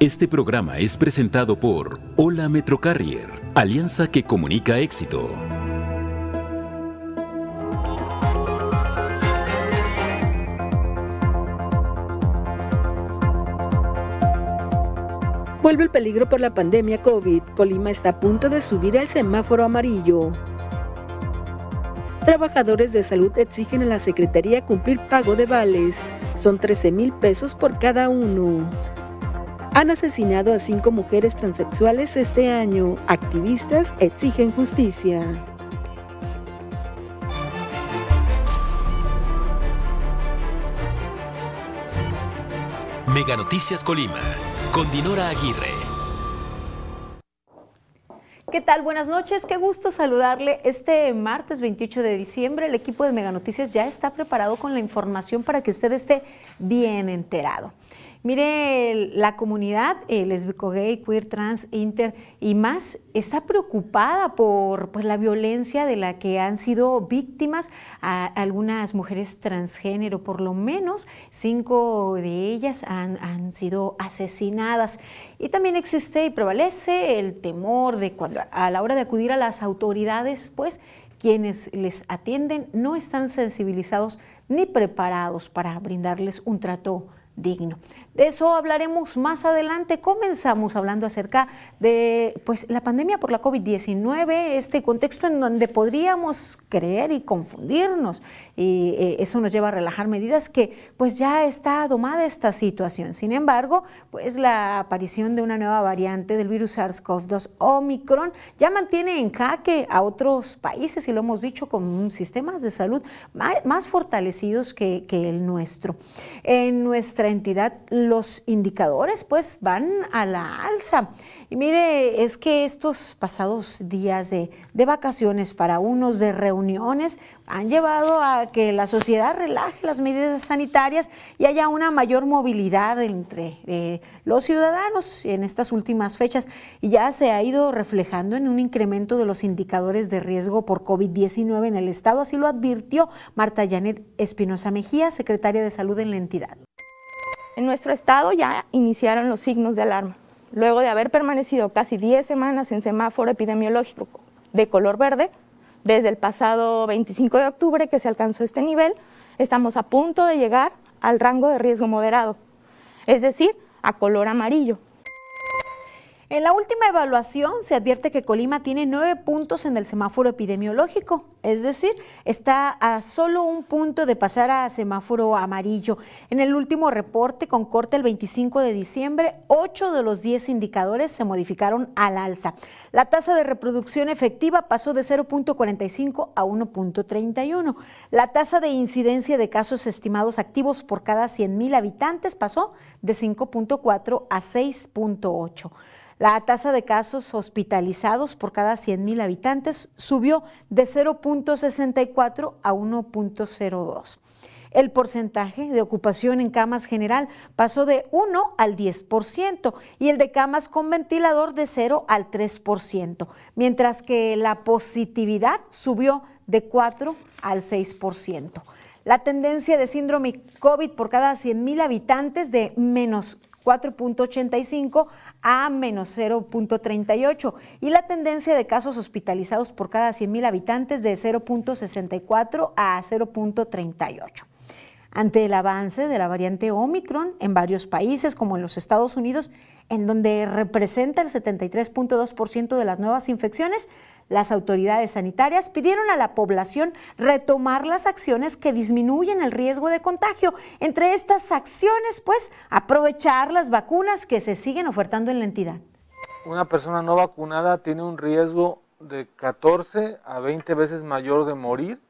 Este programa es presentado por Hola Metrocarrier, alianza que comunica éxito. Vuelve el peligro por la pandemia COVID. Colima está a punto de subir el semáforo amarillo. Trabajadores de salud exigen a la Secretaría cumplir pago de vales. Son 13 mil pesos por cada uno. Han asesinado a cinco mujeres transexuales este año. Activistas exigen justicia. Mega Noticias Colima, con Dinora Aguirre. ¿Qué tal? Buenas noches, qué gusto saludarle. Este martes 28 de diciembre el equipo de Mega Noticias ya está preparado con la información para que usted esté bien enterado. Mire, la comunidad eh, lesbico, gay, queer, trans, inter y más está preocupada por pues, la violencia de la que han sido víctimas a algunas mujeres transgénero. Por lo menos cinco de ellas han, han sido asesinadas. Y también existe y prevalece el temor de cuando a la hora de acudir a las autoridades, pues quienes les atienden no están sensibilizados ni preparados para brindarles un trato digno. De eso hablaremos más adelante. Comenzamos hablando acerca de pues, la pandemia por la COVID-19, este contexto en donde podríamos creer y confundirnos. Y eh, eso nos lleva a relajar medidas que pues ya está domada esta situación. Sin embargo, pues la aparición de una nueva variante del virus SARS-CoV-2 Omicron ya mantiene en jaque a otros países y lo hemos dicho con sistemas de salud más, fortalecidos que, que el nuestro. En nuestra entidad, los indicadores pues van a la alza. Y mire, es que estos pasados días de, vacaciones para unos de reuniones han llevado a que la sociedad relaje las medidas sanitarias y haya una mayor movilidad entre eh, los ciudadanos en estas últimas fechas y ya se ha ido reflejando en un incremento de los indicadores de riesgo por COVID-19 en el estado, así lo advirtió Marta Janet Espinosa Mejía, secretaria de Salud en la entidad. En nuestro estado ya iniciaron los signos de alarma. Luego de haber permanecido casi 10 semanas en semáforo epidemiológico de color verde, desde el pasado 25 de octubre que se alcanzó este nivel, estamos a punto de llegar al rango de riesgo moderado, es decir, a color amarillo, en la última evaluación se advierte que Colima tiene nueve puntos en el semáforo epidemiológico, es decir, está a solo un punto de pasar a semáforo amarillo. En el último reporte con corte el 25 de diciembre, ocho de los diez indicadores se modificaron al alza. La tasa de reproducción efectiva pasó de 0.45 a 1.31. La tasa de incidencia de casos estimados activos por cada 100.000 habitantes pasó de 5.4 a 6.8. La tasa de casos hospitalizados por cada 100.000 habitantes subió de 0.64 a 1.02. El porcentaje de ocupación en camas general pasó de 1 al 10% y el de camas con ventilador de 0 al 3%, mientras que la positividad subió de 4 al 6%. La tendencia de síndrome COVID por cada 100.000 habitantes de menos 4.85 a menos 0.38 y la tendencia de casos hospitalizados por cada 100.000 habitantes de 0.64 a 0.38. Ante el avance de la variante Omicron en varios países como en los Estados Unidos, en donde representa el 73.2% de las nuevas infecciones, las autoridades sanitarias pidieron a la población retomar las acciones que disminuyen el riesgo de contagio. Entre estas acciones, pues, aprovechar las vacunas que se siguen ofertando en la entidad. Una persona no vacunada tiene un riesgo de 14 a 20 veces mayor de morir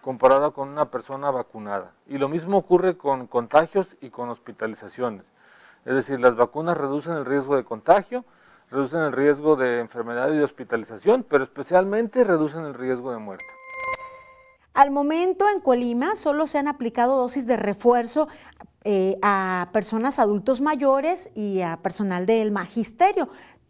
comparado con una persona vacunada. Y lo mismo ocurre con contagios y con hospitalizaciones. Es decir, las vacunas reducen el riesgo de contagio, reducen el riesgo de enfermedad y de hospitalización, pero especialmente reducen el riesgo de muerte. Al momento en Colima solo se han aplicado dosis de refuerzo eh, a personas adultos mayores y a personal del magisterio.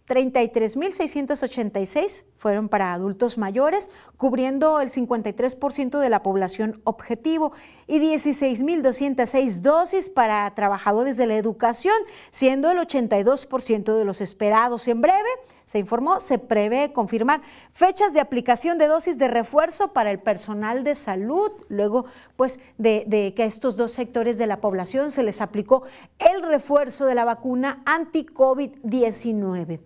33.686 fueron para adultos mayores, cubriendo el 53% de la población objetivo, y 16.206 dosis para trabajadores de la educación, siendo el 82% de los esperados. En breve, se informó, se prevé confirmar fechas de aplicación de dosis de refuerzo para el personal de salud, luego pues de, de que a estos dos sectores de la población se les aplicó el refuerzo de la vacuna anti-COVID-19.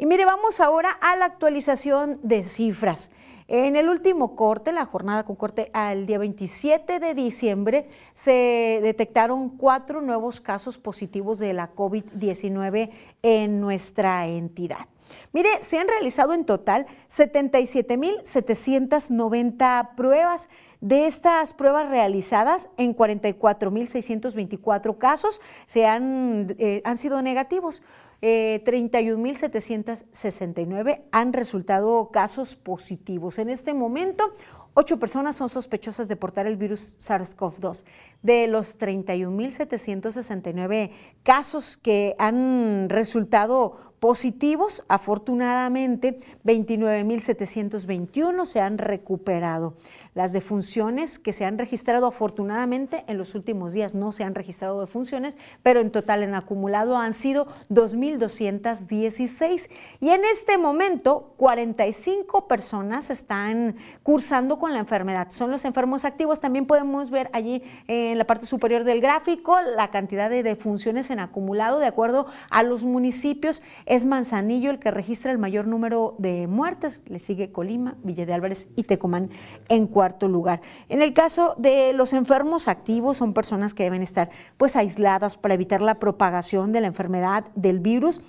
Y mire, vamos ahora a la actualización de cifras. En el último corte, la jornada con corte al día 27 de diciembre, se detectaron cuatro nuevos casos positivos de la COVID-19 en nuestra entidad. Mire, se han realizado en total 77.790 pruebas. De estas pruebas realizadas, en 44.624 casos se han, eh, han sido negativos. 31.769 eh, han resultado casos positivos. En este momento, ocho personas son sospechosas de portar el virus SARS-CoV-2. De los 31.769 casos que han resultado positivos, afortunadamente 29.721 se han recuperado. Las defunciones que se han registrado afortunadamente en los últimos días no se han registrado defunciones, pero en total en acumulado han sido 2.216. Y en este momento 45 personas están cursando con la enfermedad. Son los enfermos activos. También podemos ver allí en la parte superior del gráfico la cantidad de defunciones en acumulado de acuerdo a los municipios. Es Manzanillo el que registra el mayor número de muertes. Le sigue Colima, Villa de Álvarez y Tecomán en cuarto lugar. En el caso de los enfermos activos, son personas que deben estar pues aisladas para evitar la propagación de la enfermedad del virus.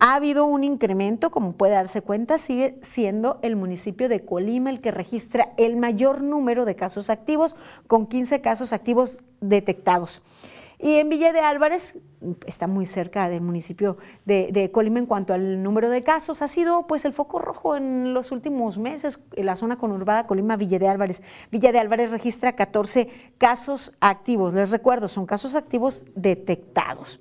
Ha habido un incremento, como puede darse cuenta, sigue siendo el municipio de Colima el que registra el mayor número de casos activos, con 15 casos activos detectados. Y en Villa de Álvarez, está muy cerca del municipio de, Colima en cuanto al número de casos, ha sido pues el foco rojo en los últimos meses, en la zona conurbada Colima-Villa de Álvarez. Villa de Álvarez registra 14 casos activos, les recuerdo, son casos activos detectados.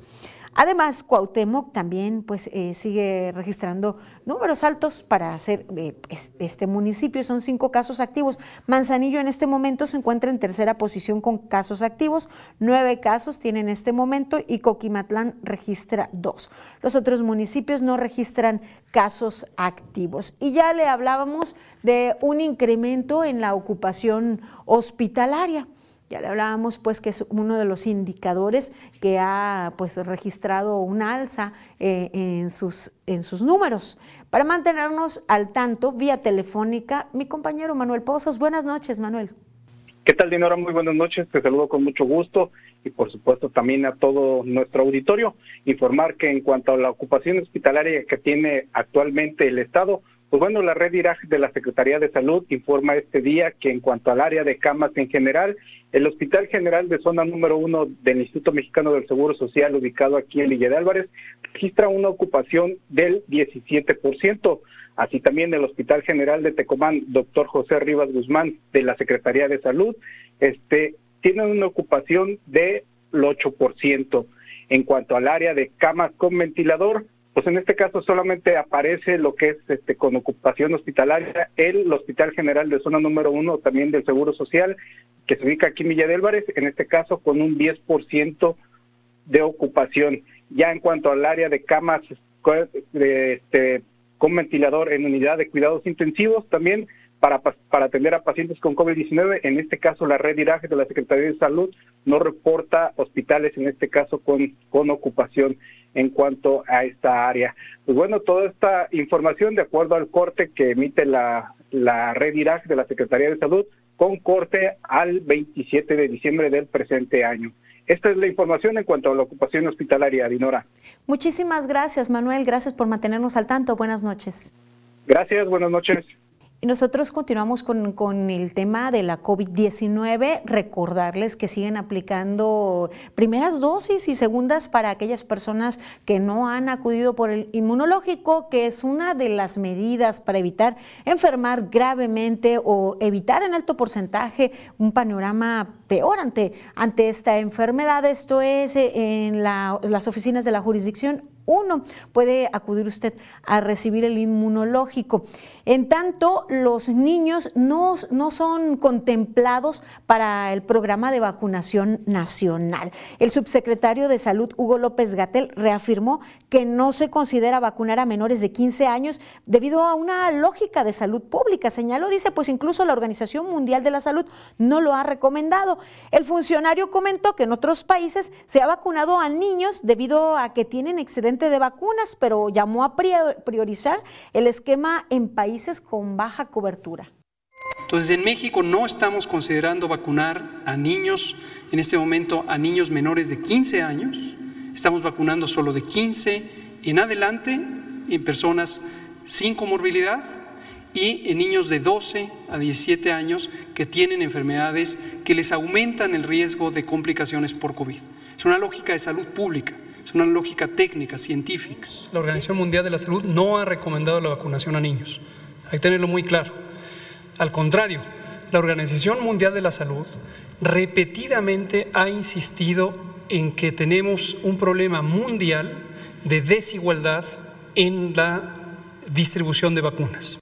Además, Cuauhtémoc también pues, eh, sigue registrando números altos para hacer eh, este municipio. Son cinco casos activos. Manzanillo en este momento se encuentra en tercera posición con casos activos. Nueve casos tiene en este momento y Coquimatlán registra dos. Los otros municipios no registran casos activos. Y ya le hablábamos de un incremento en la ocupación hospitalaria. Ya le hablábamos pues que es uno de los indicadores que ha pues registrado un alza eh, en, sus, en sus números. Para mantenernos al tanto, vía telefónica, mi compañero Manuel Pozos. Buenas noches, Manuel. ¿Qué tal, Dinora? Muy buenas noches. Te saludo con mucho gusto y por supuesto también a todo nuestro auditorio. Informar que en cuanto a la ocupación hospitalaria que tiene actualmente el Estado, pues bueno, la red IRAG de la Secretaría de Salud informa este día que en cuanto al área de camas en general, el Hospital General de Zona número uno del Instituto Mexicano del Seguro Social, ubicado aquí en Villa de Álvarez, registra una ocupación del 17%. Así también el Hospital General de Tecomán, doctor José Rivas Guzmán, de la Secretaría de Salud, este, tiene una ocupación del 8%. En cuanto al área de camas con ventilador, pues en este caso solamente aparece lo que es este con ocupación hospitalaria el Hospital General de Zona número uno también del Seguro Social, que se ubica aquí en Villa de Álvarez, en este caso con un 10% de ocupación. Ya en cuanto al área de camas este, con ventilador en unidad de cuidados intensivos, también para, para atender a pacientes con COVID-19, en este caso la red IRAGE de la Secretaría de Salud no reporta hospitales, en este caso con, con ocupación en cuanto a esta área. Pues bueno, toda esta información de acuerdo al corte que emite la, la red IRAC de la Secretaría de Salud con corte al 27 de diciembre del presente año. Esta es la información en cuanto a la ocupación hospitalaria, Dinora. Muchísimas gracias, Manuel. Gracias por mantenernos al tanto. Buenas noches. Gracias, buenas noches. Y nosotros continuamos con, el tema de la COVID-19. Recordarles que siguen aplicando primeras dosis y segundas para aquellas personas que no han acudido por el inmunológico, que es una de las medidas para evitar enfermar gravemente o evitar en alto porcentaje un panorama peor ante, ante esta enfermedad. Esto es eh, en las oficinas de la jurisdicción uno puede acudir usted a recibir el inmunológico. En tanto, los niños no, no son contemplados para el programa de vacunación nacional. El subsecretario de Salud, Hugo López Gatel, reafirmó que no se considera vacunar a menores de 15 años debido a una lógica de salud pública. Señaló, dice, pues incluso la Organización Mundial de la Salud no lo ha recomendado. El funcionario comentó que en otros países se ha vacunado a niños debido a que tienen de vacunas, pero llamó a priorizar el esquema en países con baja cobertura. Entonces, en México no estamos considerando vacunar a niños, en este momento a niños menores de 15 años, estamos vacunando solo de 15 en adelante en personas sin comorbilidad y en niños de 12 a 17 años que tienen enfermedades que les aumentan el riesgo de complicaciones por COVID. Es una lógica de salud pública, es una lógica técnica, científica. La Organización Mundial de la Salud no ha recomendado la vacunación a niños. Hay que tenerlo muy claro. Al contrario, la Organización Mundial de la Salud repetidamente ha insistido en que tenemos un problema mundial de desigualdad en la distribución de vacunas.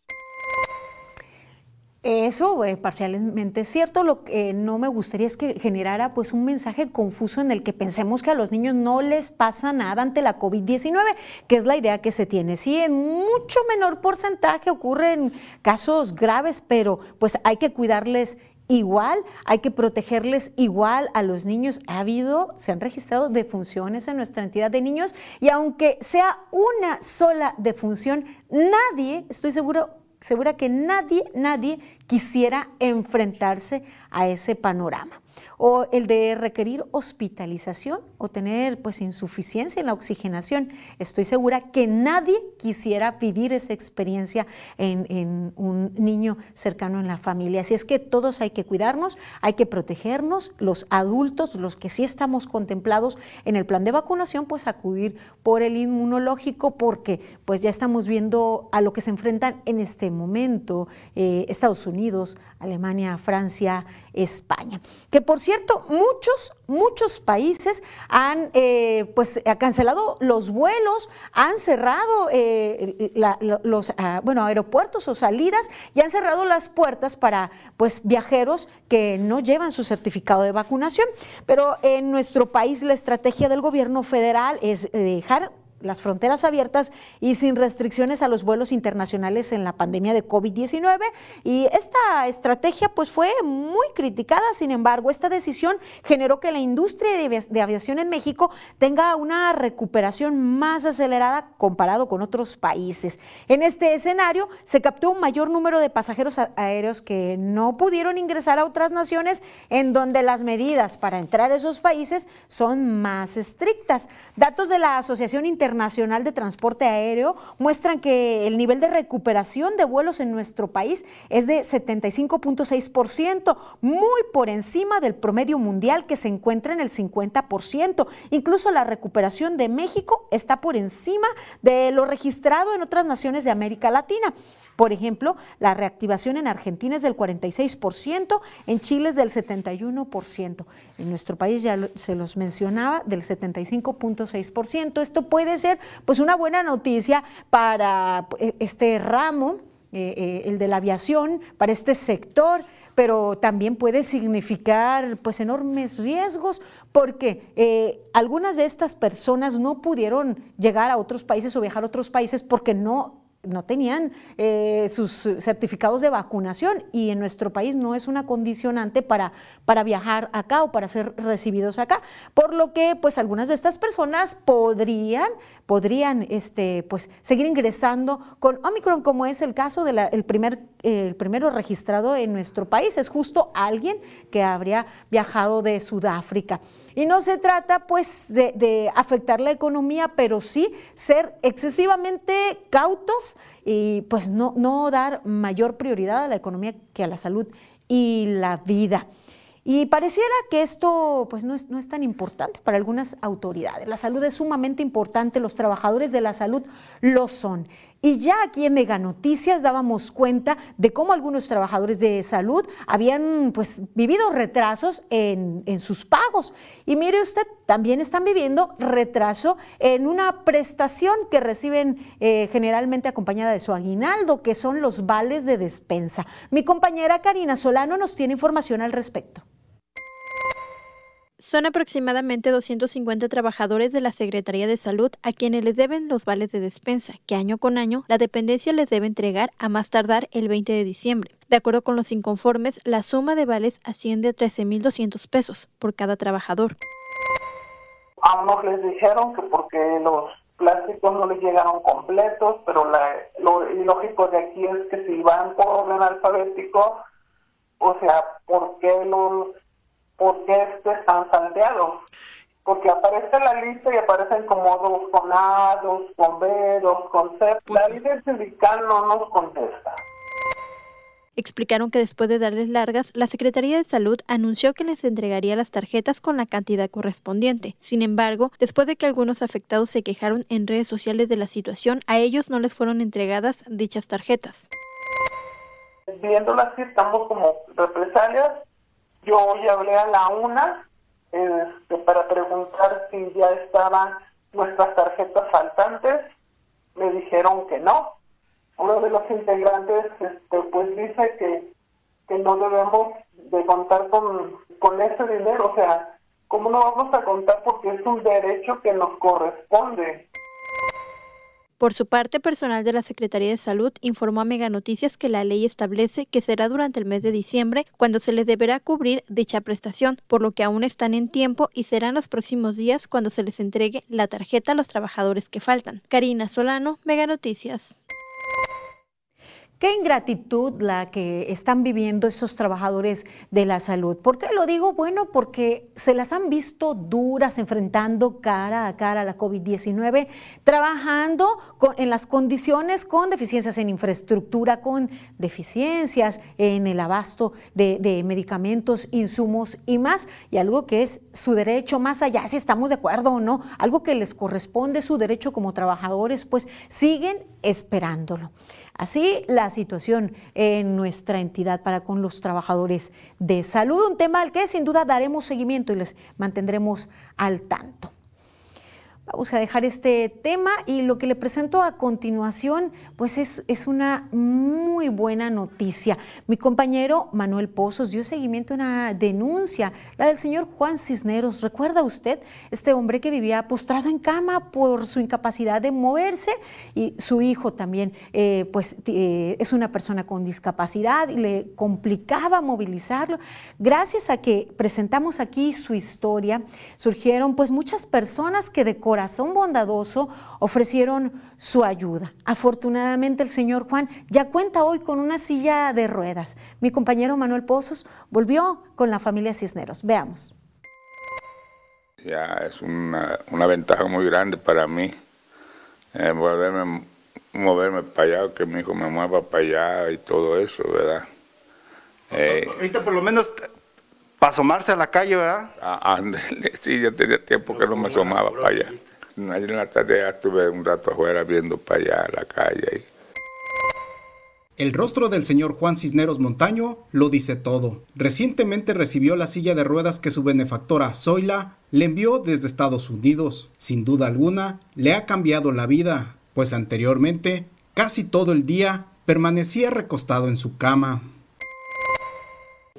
Eso es parcialmente cierto. Lo que no me gustaría es que generara pues un mensaje confuso en el que pensemos que a los niños no les pasa nada ante la COVID-19, que es la idea que se tiene. Sí, en mucho menor porcentaje ocurren casos graves, pero pues hay que cuidarles igual, hay que protegerles igual a los niños. Ha habido, se han registrado defunciones en nuestra entidad de niños y aunque sea una sola defunción, nadie, estoy seguro, segura que nadie, nadie quisiera enfrentarse a ese panorama o el de requerir hospitalización o tener pues insuficiencia en la oxigenación. Estoy segura que nadie quisiera vivir esa experiencia en, en, un niño cercano en la familia. Así es que todos hay que cuidarnos, hay que protegernos, los adultos, los que sí estamos contemplados en el plan de vacunación, pues acudir por el inmunológico porque pues ya estamos viendo a lo que se enfrentan en este momento eh, Estados Unidos, Alemania, Francia, España. Que por cierto, muchos, muchos países han eh, pues, cancelado los vuelos, han cerrado eh, los ah, bueno, aeropuertos o salidas y han cerrado las puertas para pues, viajeros que no llevan su certificado de vacunación. Pero en nuestro país la estrategia del gobierno federal es dejar las fronteras abiertas y sin restricciones a los vuelos internacionales en la pandemia de COVID-19. Y esta estrategia pues fue muy criticada, sin embargo, esta decisión generó que la industria de aviación en México tenga una recuperación más acelerada comparado con otros países. En este escenario se captó un mayor número de pasajeros aéreos que no pudieron ingresar a otras naciones en donde las medidas para entrar a esos países son más estrictas. Datos de la Asociación Internacional Nacional de Transporte Aéreo muestran que el nivel de recuperación de vuelos en nuestro país es de 75.6%, muy por encima del promedio mundial que se encuentra en el 50%. Incluso la recuperación de México está por encima de lo registrado en otras naciones de América Latina. Por ejemplo, la reactivación en Argentina es del 46%, en Chile es del 71%. En nuestro país ya se los mencionaba, del 75.6%. Esto puede ser pues una buena noticia para eh, este ramo, eh, eh, el de la aviación, para este sector pero también puede significar pues enormes riesgos porque algunas de estas personas no pudieron llegar a otros países o viajar a otros países porque no no tenían eh, sus certificados de vacunación y en nuestro país no es una condicionante para, para viajar acá o para ser recibidos acá, por lo que pues algunas de estas personas podrían, podrían este, pues, seguir ingresando con Omicron, como es el caso del primer, primero registrado en nuestro país, es justo alguien que habría viajado de Sudáfrica. Y no se trata pues de, de afectar la economía, pero sí ser excesivamente cautos y pues no, no dar mayor prioridad a la economía que a la salud y la vida. Y pareciera que esto pues, no, es, tan importante para algunas autoridades. La salud es sumamente importante, los trabajadores de la salud lo son. Y ya aquí en Mega Noticias dábamos cuenta de cómo algunos trabajadores de salud habían pues vivido retrasos en, sus pagos. Y mire usted, también están viviendo retraso en una prestación que reciben eh, generalmente acompañada de su aguinaldo, que son los vales de despensa. Mi compañera Karina Solano nos tiene información al respecto. Son aproximadamente 250 trabajadores de la Secretaría de Salud a quienes les deben los vales de despensa, que año con año la dependencia les debe entregar a más tardar el 20 de diciembre. De acuerdo con los inconformes, la suma de vales asciende a 13.200 pesos por cada trabajador. A unos les dijeron que porque los plásticos no les llegaron completos, pero lo ilógico de aquí es que si van por orden alfabético, o sea, ¿por qué los por qué están salteados. Porque aparece la lista y aparecen como dos con A, dos con B, dos con C. Pues la líder sindical no nos contesta. Explicaron que después de darles largas, la Secretaría de Salud anunció que les entregaría las tarjetas con la cantidad correspondiente. Sin embargo, después de que algunos afectados se quejaron en redes sociales de la situación, a ellos no les fueron entregadas dichas tarjetas. Viéndolo así, estamos como represalias yo hoy hablé a la una este, para preguntar si ya estaban nuestras tarjetas faltantes. Me dijeron que no. Uno de los integrantes este, pues dice que, que no debemos de contar con, con ese dinero. O sea, ¿cómo no vamos a contar? Porque es un derecho que nos corresponde. Por su parte, personal de la Secretaría de Salud informó a Mega Noticias que la ley establece que será durante el mes de diciembre cuando se les deberá cubrir dicha prestación, por lo que aún están en tiempo y serán los próximos días cuando se les entregue la tarjeta a los trabajadores que faltan. Karina Solano, Mega Noticias. Qué ingratitud la que están viviendo esos trabajadores de la salud. ¿Por qué lo digo? Bueno, porque se las han visto duras enfrentando cara a cara a la COVID-19, trabajando en las condiciones con deficiencias en infraestructura, con deficiencias en el abasto de, de medicamentos, insumos y más. Y algo que es su derecho, más allá si estamos de acuerdo o no, algo que les corresponde, su derecho como trabajadores, pues siguen esperándolo. Así la situación en nuestra entidad para con los trabajadores de salud, un tema al que sin duda daremos seguimiento y les mantendremos al tanto. Vamos a dejar este tema y lo que le presento a continuación, pues es, es, una muy buena noticia. Mi compañero Manuel Pozos dio seguimiento a una denuncia, la del señor Juan Cisneros. ¿Recuerda usted? Este hombre que vivía postrado en cama por su incapacidad de moverse y su hijo también, eh, pues eh, es una persona con discapacidad y le complicaba movilizarlo. Gracias a que presentamos aquí su historia, surgieron pues muchas personas que decoraron corazón bondadoso ofrecieron su ayuda. Afortunadamente el señor Juan ya cuenta hoy con una silla de ruedas. Mi compañero Manuel Pozos volvió con la familia Cisneros. Veamos. Ya es una, ventaja muy grande para mí eh, moverme para allá, que mi hijo me mueva para allá y todo eso, ¿verdad? Eh, Ahorita por lo menos para asomarse a la calle, ¿verdad? Ah, sí, ya tenía tiempo que no me asomaba para allá. Ayer en la tarde estuve un rato afuera viendo para allá la calle. El rostro del señor Juan Cisneros Montaño lo dice todo. Recientemente recibió la silla de ruedas que su benefactora Zoila le envió desde Estados Unidos. Sin duda alguna, le ha cambiado la vida, pues anteriormente, casi todo el día, permanecía recostado en su cama.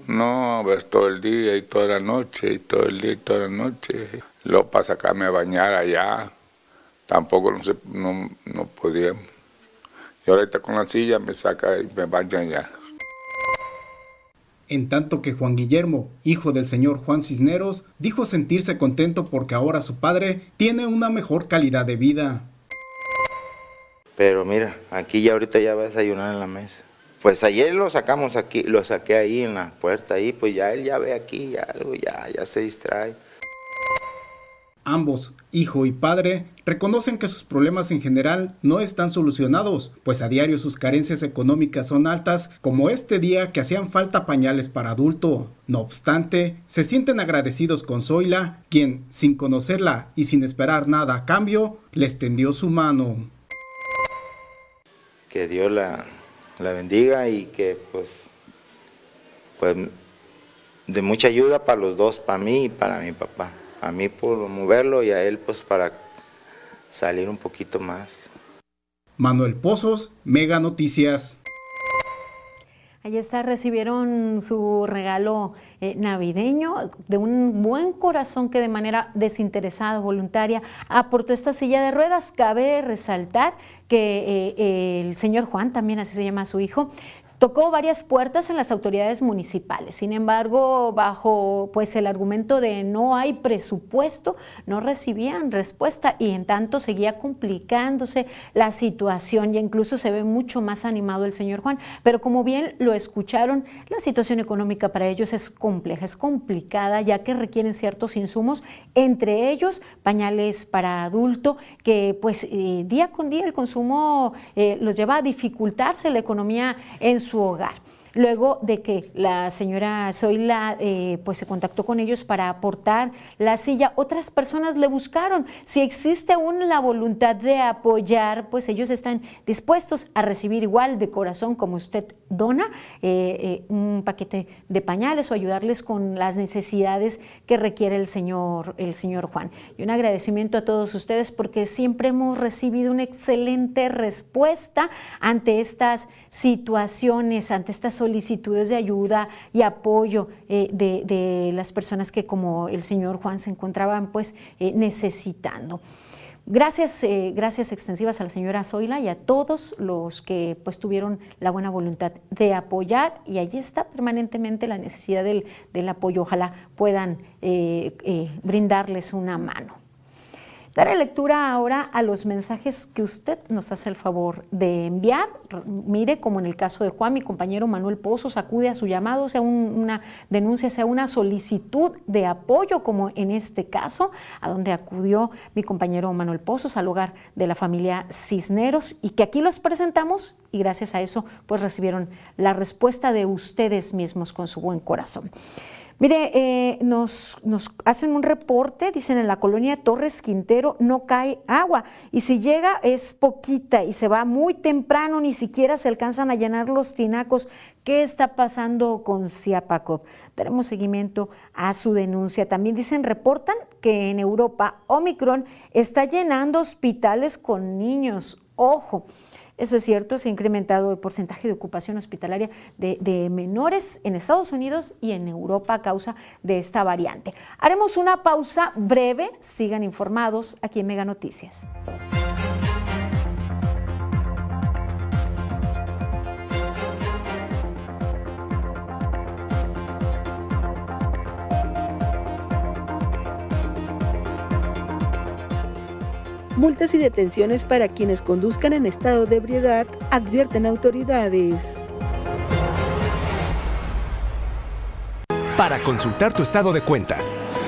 No, pues todo el día y toda la noche, y todo el día y toda la noche. Luego para sacarme a bañar allá, tampoco no, se, no, no podía. Y ahorita con la silla me saca y me baña allá. En tanto que Juan Guillermo, hijo del señor Juan Cisneros, dijo sentirse contento porque ahora su padre tiene una mejor calidad de vida. Pero mira, aquí ya ahorita ya va a desayunar en la mesa. Pues ayer lo sacamos aquí, lo saqué ahí en la puerta ahí, pues ya él ya ve aquí, ya algo, ya, ya se distrae. Ambos, hijo y padre, reconocen que sus problemas en general no están solucionados, pues a diario sus carencias económicas son altas, como este día que hacían falta pañales para adulto. No obstante, se sienten agradecidos con Zoila, quien, sin conocerla y sin esperar nada a cambio, les tendió su mano. Que Dios la, la bendiga y que pues, pues de mucha ayuda para los dos, para mí y para mi papá a mí por moverlo y a él pues para salir un poquito más. Manuel Pozos, Mega Noticias. Ahí está, recibieron su regalo eh, navideño de un buen corazón que de manera desinteresada, voluntaria, aportó esta silla de ruedas. Cabe resaltar que eh, el señor Juan, también así se llama su hijo, Tocó varias puertas en las autoridades municipales. Sin embargo, bajo pues el argumento de no hay presupuesto, no recibían respuesta y en tanto seguía complicándose la situación y incluso se ve mucho más animado el señor Juan. Pero como bien lo escucharon, la situación económica para ellos es compleja, es complicada ya que requieren ciertos insumos, entre ellos pañales para adulto, que pues eh, día con día el consumo eh, los lleva a dificultarse la economía en su hogar luego de que la señora Zoila eh, pues se contactó con ellos para aportar la silla. Otras personas le buscaron. Si existe aún la voluntad de apoyar, pues ellos están dispuestos a recibir igual de corazón como usted dona eh, eh, un paquete de pañales o ayudarles con las necesidades que requiere el señor, el señor Juan. Y un agradecimiento a todos ustedes porque siempre hemos recibido una excelente respuesta ante estas situaciones, ante estas solicitudes de ayuda y apoyo eh, de, las personas que como el señor Juan se encontraban pues eh, necesitando. Gracias, eh, gracias extensivas a la señora Zoila y a todos los que pues tuvieron la buena voluntad de apoyar y allí está permanentemente la necesidad del, del apoyo. Ojalá puedan brindarles una mano. Daré lectura ahora a los mensajes que usted nos hace el favor de enviar. Mire, como en el caso de Juan, mi compañero Manuel Pozos acude a su llamado, sea una denuncia, sea una solicitud de apoyo, como en este caso, a donde acudió mi compañero Manuel Pozos al hogar de la familia Cisneros y que aquí los presentamos y gracias a eso pues recibieron la respuesta de ustedes mismos con su buen corazón. Mire, eh, nos, nos, hacen un reporte, dicen en la colonia Torres Quintero no cae agua y si llega es poquita y se va muy temprano, ni siquiera se alcanzan a llenar los tinacos. ¿Qué está pasando con Ciapacop? Daremos seguimiento a su denuncia. También dicen, reportan que en Europa Omicron está llenando hospitales con niños. Ojo. Eso es cierto, se ha incrementado el porcentaje de ocupación hospitalaria de, menores en Estados Unidos y en Europa a causa de esta variante. Haremos una pausa breve, sigan informados aquí en Mega Noticias. Multas y detenciones para quienes conduzcan en estado de ebriedad, advierten autoridades. Para consultar tu estado de cuenta,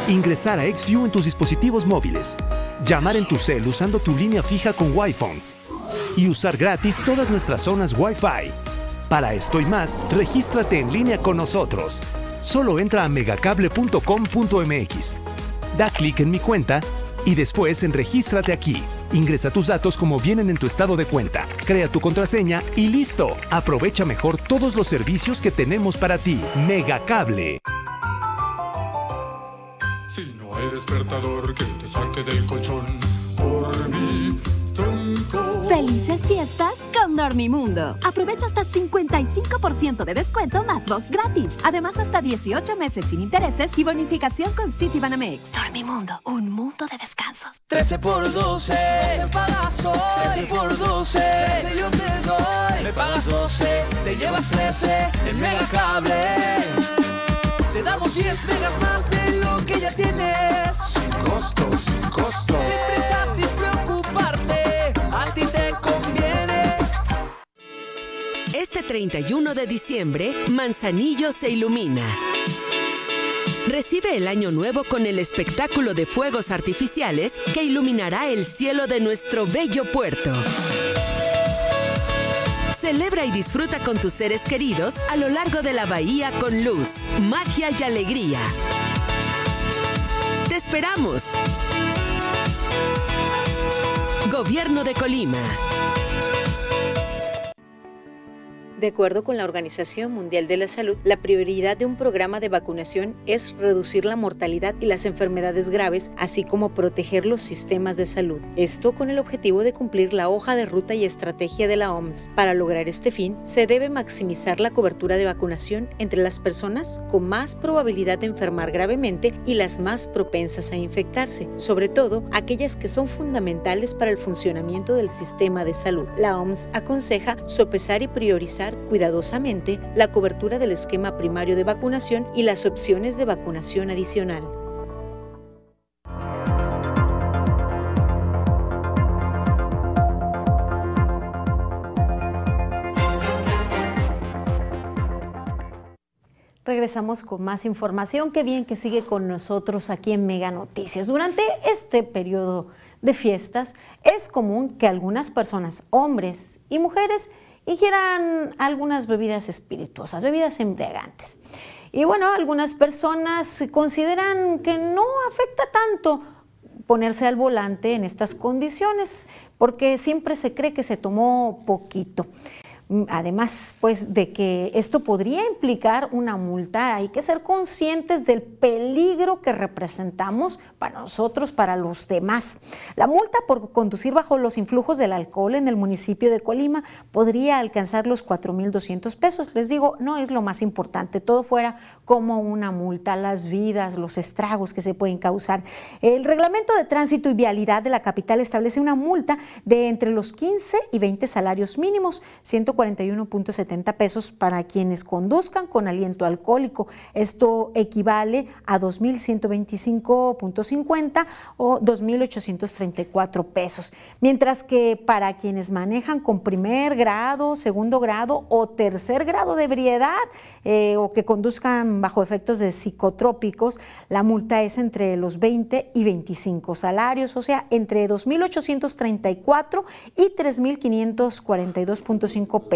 ingresar a XView en tus dispositivos móviles, llamar en tu cel usando tu línea fija con Wi-Fi y usar gratis todas nuestras zonas Wi-Fi. Para esto y más, regístrate en línea con nosotros. Solo entra a megacable.com.mx. Da clic en mi cuenta y después en Regístrate aquí. Ingresa tus datos como vienen en tu estado de cuenta, crea tu contraseña y listo. Aprovecha mejor todos los servicios que tenemos para ti. Megacable. Si no hay despertador que te saque del colchón, por mí Felices fiestas con Dormimundo. Aprovecha hasta 55% de descuento más box gratis. Además, hasta 18 meses sin intereses y bonificación con Citibanamex. Dormimundo, un mundo de descansos. 13 por 12, 12 pagazos. 13 por 12, 13 yo te doy. Me pagas 12, te llevas 13 en Megacable. Te damos 10 megas más de lo que ya tienes. Sin costo, sin costo. Sin 31 de diciembre, Manzanillo se ilumina. Recibe el año nuevo con el espectáculo de fuegos artificiales que iluminará el cielo de nuestro bello puerto. Celebra y disfruta con tus seres queridos a lo largo de la bahía con luz, magia y alegría. ¡Te esperamos! Gobierno de Colima. De acuerdo con la Organización Mundial de la Salud, la prioridad de un programa de vacunación es reducir la mortalidad y las enfermedades graves, así como proteger los sistemas de salud. Esto con el objetivo de cumplir la hoja de ruta y estrategia de la OMS. Para lograr este fin, se debe maximizar la cobertura de vacunación entre las personas con más probabilidad de enfermar gravemente y las más propensas a infectarse, sobre todo aquellas que son fundamentales para el funcionamiento del sistema de salud. La OMS aconseja sopesar y priorizar cuidadosamente la cobertura del esquema primario de vacunación y las opciones de vacunación adicional. Regresamos con más información. Qué bien que sigue con nosotros aquí en Mega Noticias. Durante este periodo de fiestas es común que algunas personas, hombres y mujeres, ingieran algunas bebidas espirituosas, bebidas embriagantes. Y bueno, algunas personas consideran que no afecta tanto ponerse al volante en estas condiciones, porque siempre se cree que se tomó poquito. Mm, además, pues de que esto podría implicar una multa, hay que ser conscientes del peligro que representamos para nosotros, para los demás. La multa por conducir bajo los influjos del alcohol en el municipio de Colima podría alcanzar los 4.200 pesos. Les digo, no es lo más importante, todo fuera como una multa, las vidas, los estragos que se pueden causar. El reglamento de tránsito y vialidad de la capital establece una multa de entre los 15 y 20 salarios mínimos, 141.70 pesos para quienes conduzcan con aliento alcohólico. Esto equivale a 2.125.50 o 2.834 pesos. Mientras que para quienes manejan con primer grado, segundo grado o tercer grado de ebriedad eh, o que conduzcan bajo efectos de psicotrópicos, la multa es entre los 20 y 25 salarios, o sea, entre 2.834 y 3.542.5 pesos.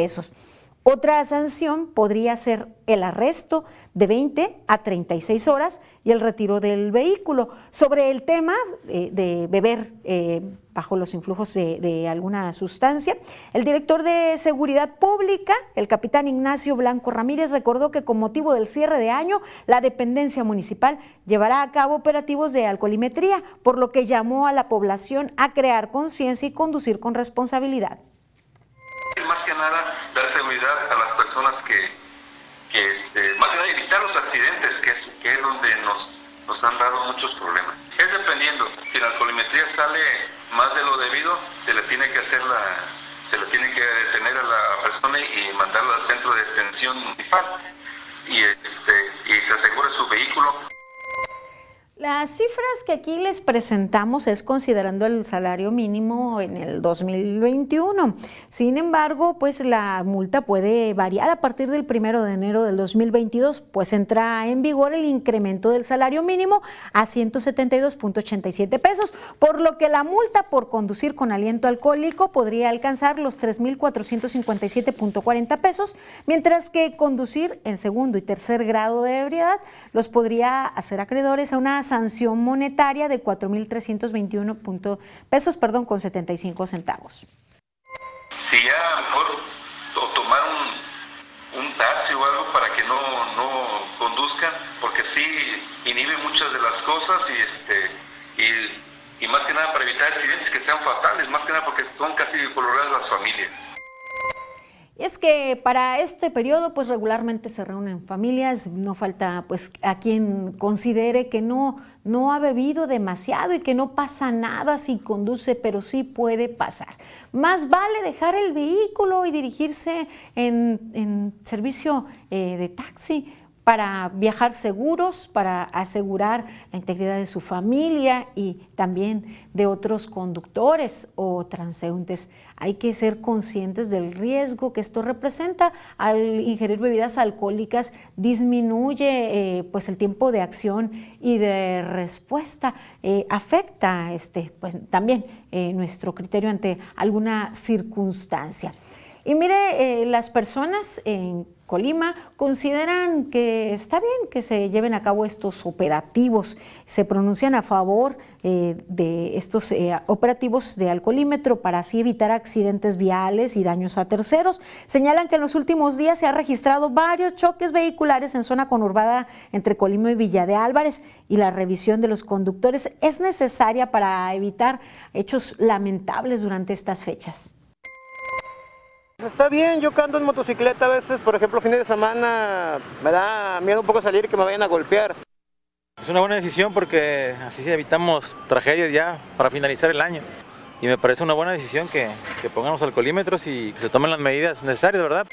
Otra sanción podría ser el arresto de 20 a 36 horas y el retiro del vehículo. Sobre el tema de, beber eh, bajo los influjos de, alguna sustancia, el director de Seguridad Pública, el capitán Ignacio Blanco Ramírez, recordó que con motivo del cierre de año, la dependencia municipal llevará a cabo operativos de alcoholimetría, por lo que llamó a la población a crear conciencia y conducir con responsabilidad. Más que nada, dar seguridad a las personas que, este, más que nada evitar los accidentes, que es, que es donde nos, nos han dado muchos problemas. Es dependiendo, si la alcoholimetría sale más de lo debido, se le tiene que hacer la, se le tiene que detener a la persona y mandarla al centro de detención municipal y, este, y se asegura su vehículo las cifras que aquí les presentamos es considerando el salario mínimo en el 2021. Sin embargo, pues la multa puede variar a partir del primero de enero del 2022, pues entra en vigor el incremento del salario mínimo a 172.87 pesos, por lo que la multa por conducir con aliento alcohólico podría alcanzar los 3.457.40 pesos, mientras que conducir en segundo y tercer grado de ebriedad los podría hacer acreedores a una sanción monetaria de 4.321 pesos perdón, con 75 centavos. Si ya a lo mejor o tomar un, un, taxi o algo para que no, no conduzcan, porque sí inhibe muchas de las cosas y este y, y más que nada para evitar accidentes que sean fatales, más que nada porque son casi coloradas las familias. Es que para este periodo, pues regularmente se reúnen familias, no falta pues a quien considere que no, no ha bebido demasiado y que no pasa nada si conduce, pero sí puede pasar. Más vale dejar el vehículo y dirigirse en, servicio eh, de taxi para viajar seguros, para asegurar la integridad de su familia y también de otros conductores o transeúntes. Hay que ser conscientes del riesgo que esto representa. Al ingerir bebidas alcohólicas disminuye eh, pues el tiempo de acción y de respuesta. Eh, afecta este, pues, también eh, nuestro criterio ante alguna circunstancia. Y mire, las personas en Colima consideran que está bien que se lleven a cabo estos operativos. Se pronuncian a favor eh, de estos eh, operativos de alcoholímetro para así evitar accidentes viales y daños a terceros. Señalan que en los últimos días se han registrado varios choques vehiculares en zona conurbada entre Colima y Villa de Álvarez y la revisión de los conductores es necesaria para evitar hechos lamentables durante estas fechas. Está bien, yo ando en motocicleta a veces, por ejemplo, fines de semana me da miedo un poco salir y que me vayan a golpear. Es una buena decisión porque así evitamos tragedias ya para finalizar el año. Y me parece una buena decisión que, que pongamos alcoholímetros y se tomen las medidas necesarias, ¿verdad?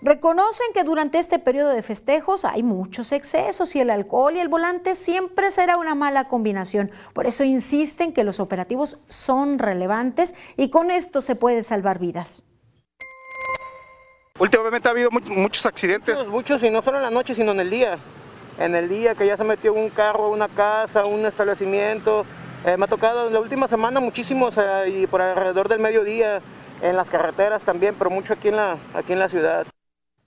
Reconocen que durante este periodo de festejos hay muchos excesos y el alcohol y el volante siempre será una mala combinación. Por eso insisten que los operativos son relevantes y con esto se puede salvar vidas. Últimamente ha habido muchos, accidentes. Muchos, y no solo en la noche, sino en el día. En el día que ya se metió un carro, una casa, un establecimiento. Eh, me ha tocado en la última semana muchísimos eh, y por alrededor del mediodía en las carreteras también, pero mucho aquí en la, aquí en la ciudad.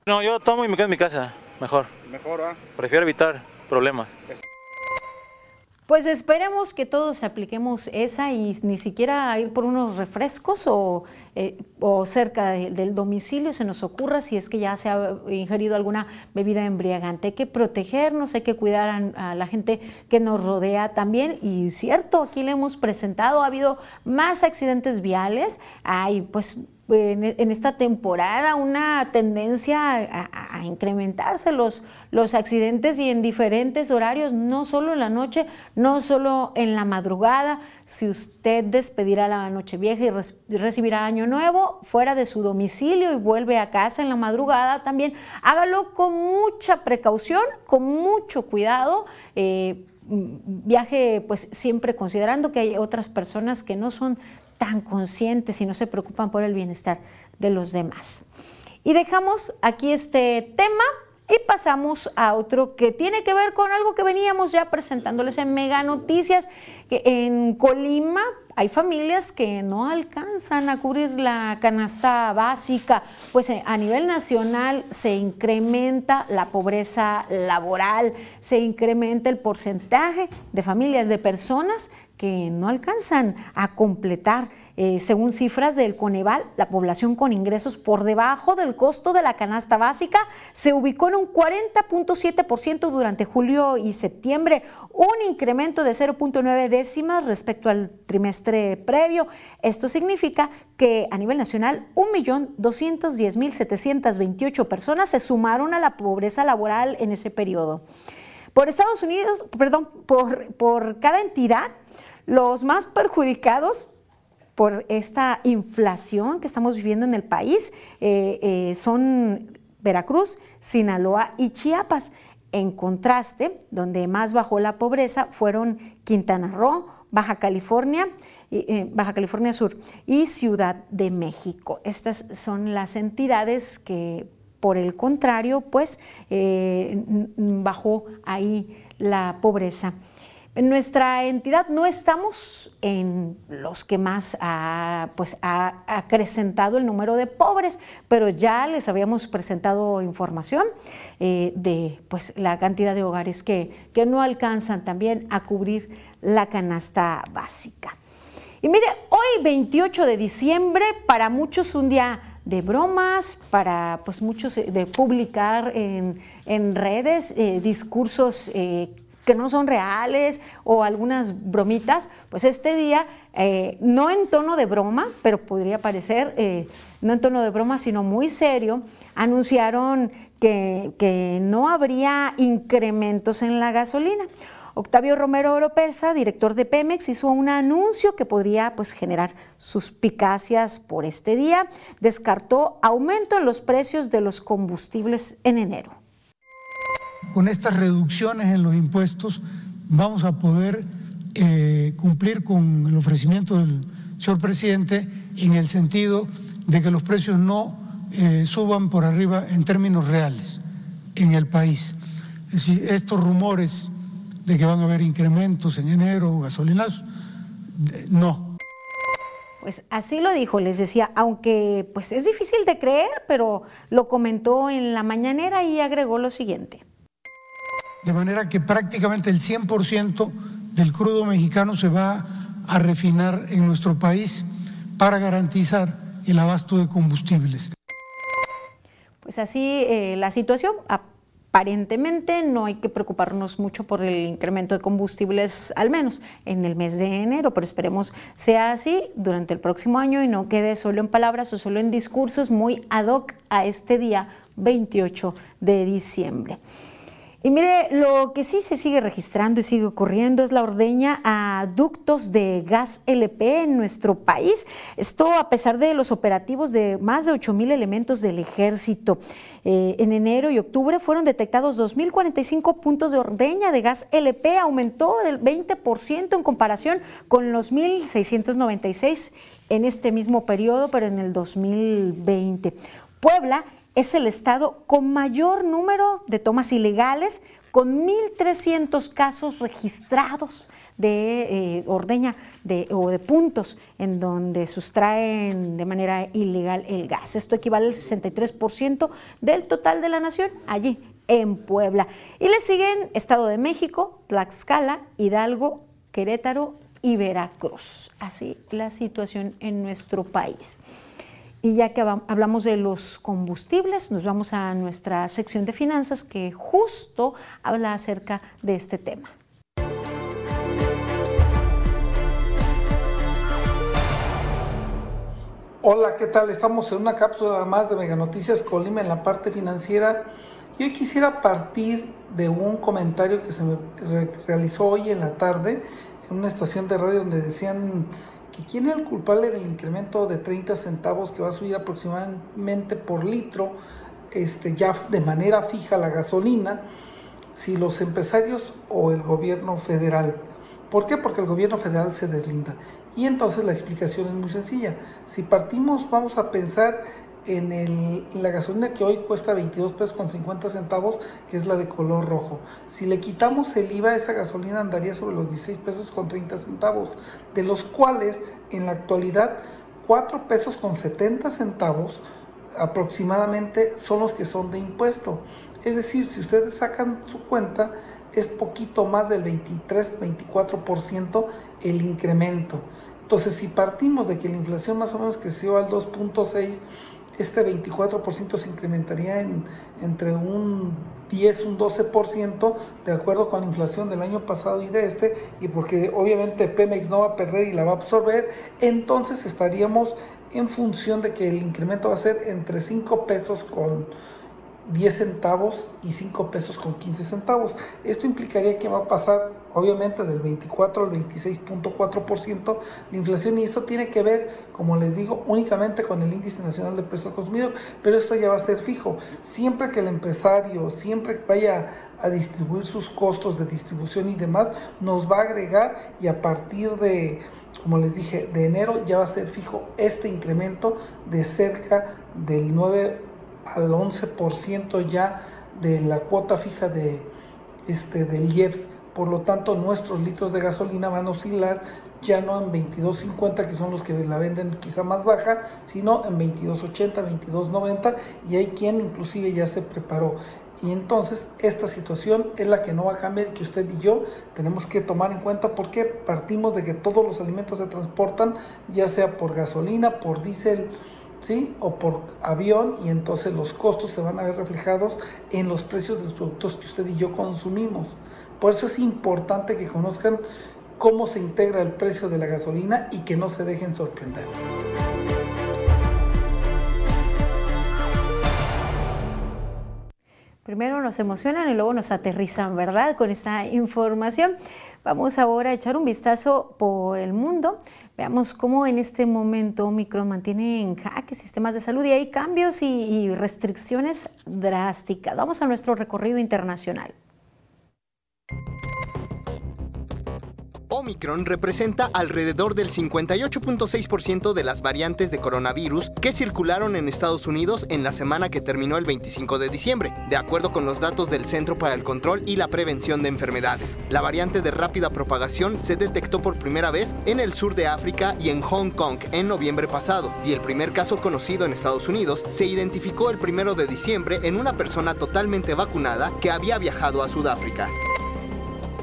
No, yo tomo y me quedo en mi casa, mejor. Mejor, ¿ah? Prefiero evitar problemas. Pues esperemos que todos apliquemos esa y ni siquiera ir por unos refrescos o, eh, cerca del domicilio se nos ocurra si es que ya se ha ingerido alguna bebida embriagante. Hay que protegernos, hay que cuidar a, la gente que nos rodea también. Y cierto, aquí le hemos presentado, ha habido más accidentes viales, hay pues en, esta temporada una tendencia a, incrementarse los, los accidentes y en diferentes horarios, no solo en la noche, no solo en la madrugada. Si usted despedirá la noche vieja y recibirá año nuevo fuera de su domicilio y vuelve a casa en la madrugada, también hágalo con mucha precaución, con mucho cuidado. Eh, viaje pues siempre considerando que hay otras personas que no son tan conscientes y no se preocupan por el bienestar de los demás. Y dejamos aquí este tema y pasamos a otro que tiene que ver con algo que veníamos ya presentándoles en Mega Noticias, que en Colima hay familias que no alcanzan a cubrir la canasta básica, pues eh, a nivel nacional se incrementa la pobreza laboral, se incrementa el porcentaje de familias, de personas que no alcanzan a completar eh, según cifras del Coneval, la población con ingresos por debajo del costo de la canasta básica se ubicó en un 40.7% durante julio y septiembre, un incremento de 0.9 décimas respecto al trimestre previo. Esto significa que a nivel nacional 1.210.728 personas se sumaron a la pobreza laboral en ese periodo. Por Estados Unidos, perdón, por, por cada entidad, los más perjudicados por esta inflación que estamos viviendo en el país eh, eh, son Veracruz, Sinaloa y Chiapas. En contraste, donde más bajó la pobreza fueron Quintana Roo, Baja California, eh, Baja California Sur y Ciudad de México. Estas son las entidades que, por el contrario, pues bajó ahí la pobreza. En nuestra entidad no estamos en los que más ha, pues, ha acrecentado el número de pobres, pero ya les habíamos presentado información eh, de pues, la cantidad de hogares que, que no alcanzan también a cubrir la canasta básica. Y mire, hoy 28 de diciembre, para muchos un día de bromas, para pues muchos eh, de publicar en, en redes eh, discursos que no son reales o algunas bromitas, pues este día, eh, no en tono de broma, pero podría parecer, eh, no en tono de broma, sino muy serio, anunciaron que, que no habría incrementos en la gasolina. Octavio Romero Oropesa, director de Pemex, hizo un anuncio que podría pues, generar suspicacias por este día. Descartó aumento en los precios de los combustibles en enero. Con estas reducciones en los impuestos vamos a poder eh, cumplir con el ofrecimiento del señor presidente en el sentido de que los precios no eh, suban por arriba en términos reales en el país. Es decir, estos rumores de que van a haber incrementos en enero, gasolinas, no. Pues así lo dijo, les decía, aunque pues es difícil de creer, pero lo comentó en la mañanera y agregó lo siguiente. De manera que prácticamente el 100% del crudo mexicano se va a refinar en nuestro país para garantizar el abasto de combustibles. Pues así eh, la situación, aparentemente no hay que preocuparnos mucho por el incremento de combustibles, al menos en el mes de enero, pero esperemos sea así durante el próximo año y no quede solo en palabras o solo en discursos muy ad hoc a este día 28 de diciembre. Y mire, lo que sí se sigue registrando y sigue ocurriendo es la ordeña a ductos de gas LP en nuestro país. Esto a pesar de los operativos de más de 8 mil elementos del ejército. Eh, en enero y octubre fueron detectados 2.045 puntos de ordeña de gas LP, aumentó del 20% en comparación con los 1.696 en este mismo periodo, pero en el 2020. Puebla es el estado con mayor número de tomas ilegales, con 1.300 casos registrados de eh, ordeña de, o de puntos en donde sustraen de manera ilegal el gas. Esto equivale al 63% del total de la nación allí en Puebla. Y le siguen Estado de México, Tlaxcala, Hidalgo, Querétaro y Veracruz. Así la situación en nuestro país. Y ya que hablamos de los combustibles, nos vamos a nuestra sección de finanzas que justo habla acerca de este tema. Hola, ¿qué tal? Estamos en una cápsula más de Mega Noticias Colima en la parte financiera. Y hoy quisiera partir de un comentario que se me realizó hoy en la tarde en una estación de radio donde decían que quién es el culpable del incremento de 30 centavos que va a subir aproximadamente por litro, este, ya de manera fija la gasolina, si los empresarios o el gobierno federal. ¿Por qué? Porque el gobierno federal se deslinda. Y entonces la explicación es muy sencilla. Si partimos, vamos a pensar en, el, la gasolina que hoy cuesta 22 pesos con 50 centavos, que es la de color rojo. Si le quitamos el IVA, esa gasolina andaría sobre los 16 pesos con 30 centavos, de los cuales en la actualidad 4 pesos con 70 centavos aproximadamente son los que son de impuesto. Es decir, si ustedes sacan su cuenta, es poquito más del 23-24% el incremento. Entonces, si partimos de que la inflación más o menos creció al 2.6, este 24% se incrementaría en, entre un 10, un 12%, de acuerdo con la inflación del año pasado y de este, y porque obviamente Pemex no va a perder y la va a absorber, entonces estaríamos en función de que el incremento va a ser entre 5 pesos con 10 centavos y 5 pesos con 15 centavos. Esto implicaría que va a pasar obviamente del 24 al 26.4% la inflación y esto tiene que ver, como les digo, únicamente con el índice nacional de precios al consumidor, pero esto ya va a ser fijo. Siempre que el empresario, siempre que vaya a distribuir sus costos de distribución y demás, nos va a agregar y a partir de como les dije, de enero ya va a ser fijo este incremento de cerca del 9 al 11% ya de la cuota fija de, este, del IEPS. Por lo tanto, nuestros litros de gasolina van a oscilar ya no en 22.50, que son los que la venden quizá más baja, sino en 22.80, 22.90, y hay quien inclusive ya se preparó. Y entonces esta situación es la que no va a cambiar que usted y yo tenemos que tomar en cuenta porque partimos de que todos los alimentos se transportan, ya sea por gasolina, por diésel, ¿sí? o por avión y entonces los costos se van a ver reflejados en los precios de los productos que usted y yo consumimos. Por eso es importante que conozcan cómo se integra el precio de la gasolina y que no se dejen sorprender. Primero nos emocionan y luego nos aterrizan, ¿verdad? Con esta información. Vamos ahora a echar un vistazo por el mundo. Veamos cómo en este momento Omicron mantiene en jaque sistemas de salud y hay cambios y restricciones drásticas. Vamos a nuestro recorrido internacional. Omicron representa alrededor del 58.6% de las variantes de coronavirus que circularon en Estados Unidos en la semana que terminó el 25 de diciembre, de acuerdo con los datos del Centro para el Control y la Prevención de Enfermedades. La variante de rápida propagación se detectó por primera vez en el sur de África y en Hong Kong en noviembre pasado, y el primer caso conocido en Estados Unidos se identificó el primero de diciembre en una persona totalmente vacunada que había viajado a Sudáfrica.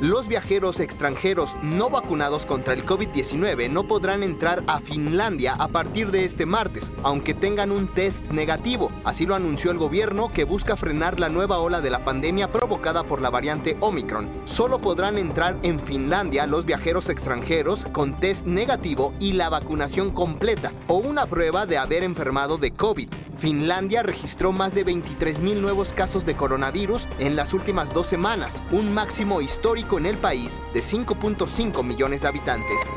Los viajeros extranjeros no vacunados contra el COVID-19 no podrán entrar a Finlandia a partir de este martes, aunque tengan un test negativo. Así lo anunció el gobierno que busca frenar la nueva ola de la pandemia provocada por la variante Omicron. Solo podrán entrar en Finlandia los viajeros extranjeros con test negativo y la vacunación completa o una prueba de haber enfermado de COVID. Finlandia registró más de 23.000 nuevos casos de coronavirus en las últimas dos semanas, un máximo histórico en el país de 5.5 millones de habitantes.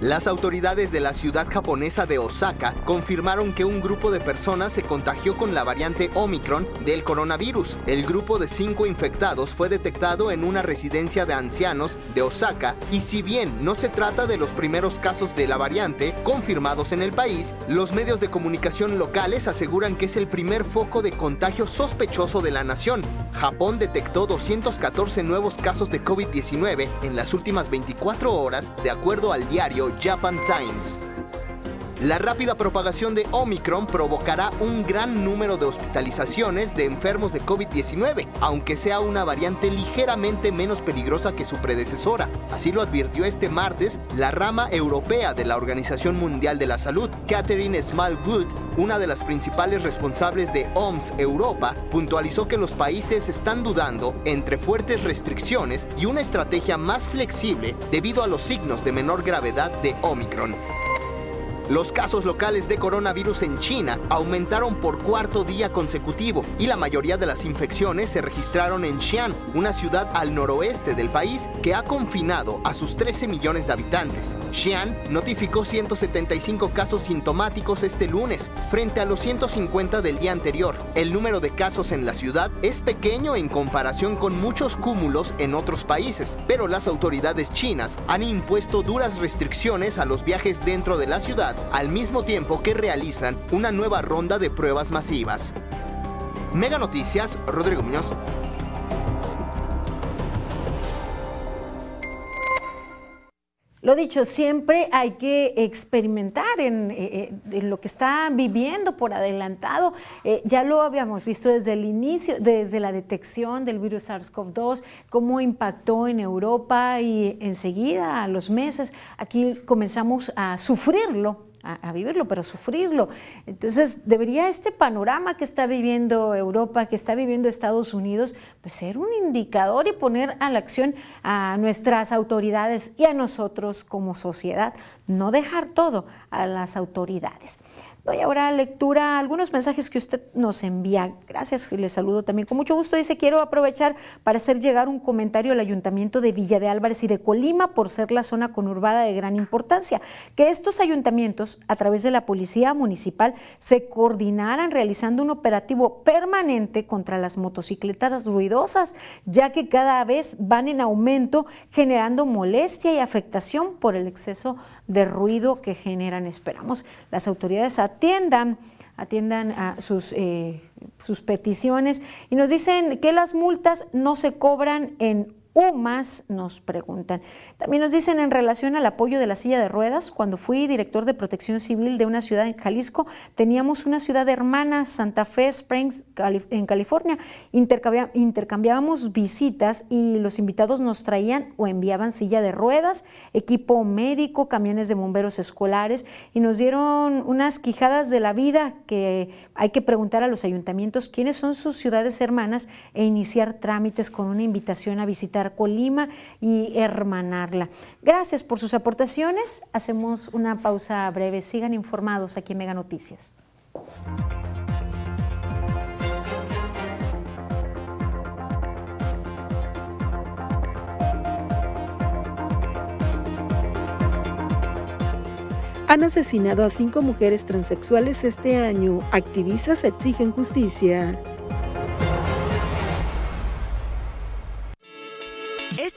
Las autoridades de la ciudad japonesa de Osaka confirmaron que un grupo de personas se contagió con la variante Omicron del coronavirus. El grupo de cinco infectados fue detectado en una residencia de ancianos de Osaka y si bien no se trata de los primeros casos de la variante confirmados en el país, los medios de comunicación locales aseguran que es el primer foco de contagio sospechoso de la nación. Japón detectó 214 nuevos casos de COVID-19 en las últimas 24 horas, de acuerdo al diario Japan Times. La rápida propagación de Omicron provocará un gran número de hospitalizaciones de enfermos de COVID-19, aunque sea una variante ligeramente menos peligrosa que su predecesora. Así lo advirtió este martes la rama europea de la Organización Mundial de la Salud. Catherine Smallwood, una de las principales responsables de OMS Europa, puntualizó que los países están dudando entre fuertes restricciones y una estrategia más flexible debido a los signos de menor gravedad de Omicron. Los casos locales de coronavirus en China aumentaron por cuarto día consecutivo y la mayoría de las infecciones se registraron en Xi'an, una ciudad al noroeste del país que ha confinado a sus 13 millones de habitantes. Xi'an notificó 175 casos sintomáticos este lunes frente a los 150 del día anterior. El número de casos en la ciudad es pequeño en comparación con muchos cúmulos en otros países, pero las autoridades chinas han impuesto duras restricciones a los viajes dentro de la ciudad al mismo tiempo que realizan una nueva ronda de pruebas masivas. Mega Noticias, Rodrigo Muñoz. Lo dicho, siempre hay que experimentar en, eh, eh, lo que está viviendo por adelantado. Eh, ya lo habíamos visto desde el inicio, desde la detección del virus SARS-CoV-2, cómo impactó en Europa y enseguida, a los meses, aquí comenzamos a sufrirlo a, vivirlo, pero sufrirlo. Entonces, debería este panorama que está viviendo Europa, que está viviendo Estados Unidos, pues ser un indicador y poner a la acción a nuestras autoridades y a nosotros como sociedad, no dejar todo a las autoridades. Doy ahora lectura a algunos mensajes que usted nos envía. Gracias, les saludo también con mucho gusto. Dice, quiero aprovechar para hacer llegar un comentario al Ayuntamiento de Villa de Álvarez y de Colima por ser la zona conurbada de gran importancia. Que estos ayuntamientos, a través de la Policía Municipal, se coordinaran realizando un operativo permanente contra las motocicletas ruidosas, ya que cada vez van en aumento, generando molestia y afectación por el exceso de ruido que generan. Esperamos las autoridades atiendan atiendan a sus, eh, sus peticiones y nos dicen que las multas no se cobran en UMAS, nos preguntan. También nos dicen en relación al apoyo de la silla de ruedas, cuando fui director de protección civil de una ciudad en Jalisco, teníamos una ciudad hermana, Santa Fe Springs, en California. intercambiábamos visitas y los invitados nos traían o enviaban silla de ruedas, equipo médico, camiones de bomberos escolares y nos dieron unas quijadas de la vida que hay que preguntar a los ayuntamientos quiénes son sus ciudades hermanas e iniciar trámites con una invitación a visitar Colima y Gracias por sus aportaciones. Hacemos una pausa breve. Sigan informados aquí en Mega Noticias. Han asesinado a cinco mujeres transexuales este año. Activistas exigen justicia.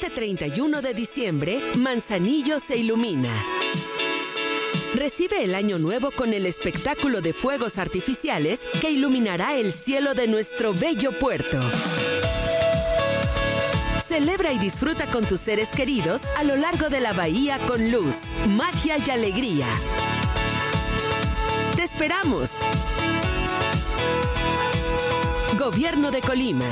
Este 31 de diciembre, Manzanillo se ilumina. Recibe el año nuevo con el espectáculo de fuegos artificiales que iluminará el cielo de nuestro bello puerto. Celebra y disfruta con tus seres queridos a lo largo de la bahía con luz, magia y alegría. Te esperamos. Gobierno de Colima.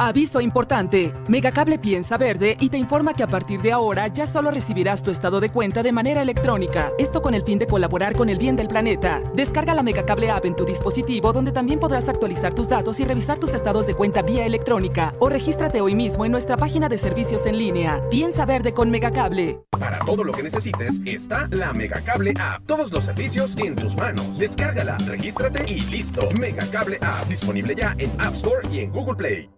Aviso importante. Megacable piensa verde y te informa que a partir de ahora ya solo recibirás tu estado de cuenta de manera electrónica. Esto con el fin de colaborar con el bien del planeta. Descarga la Megacable app en tu dispositivo donde también podrás actualizar tus datos y revisar tus estados de cuenta vía electrónica o regístrate hoy mismo en nuestra página de servicios en línea. Piensa verde con Megacable. Para todo lo que necesites está la Megacable app. Todos los servicios en tus manos. Descárgala, regístrate y listo. Megacable app disponible ya en App Store y en Google Play.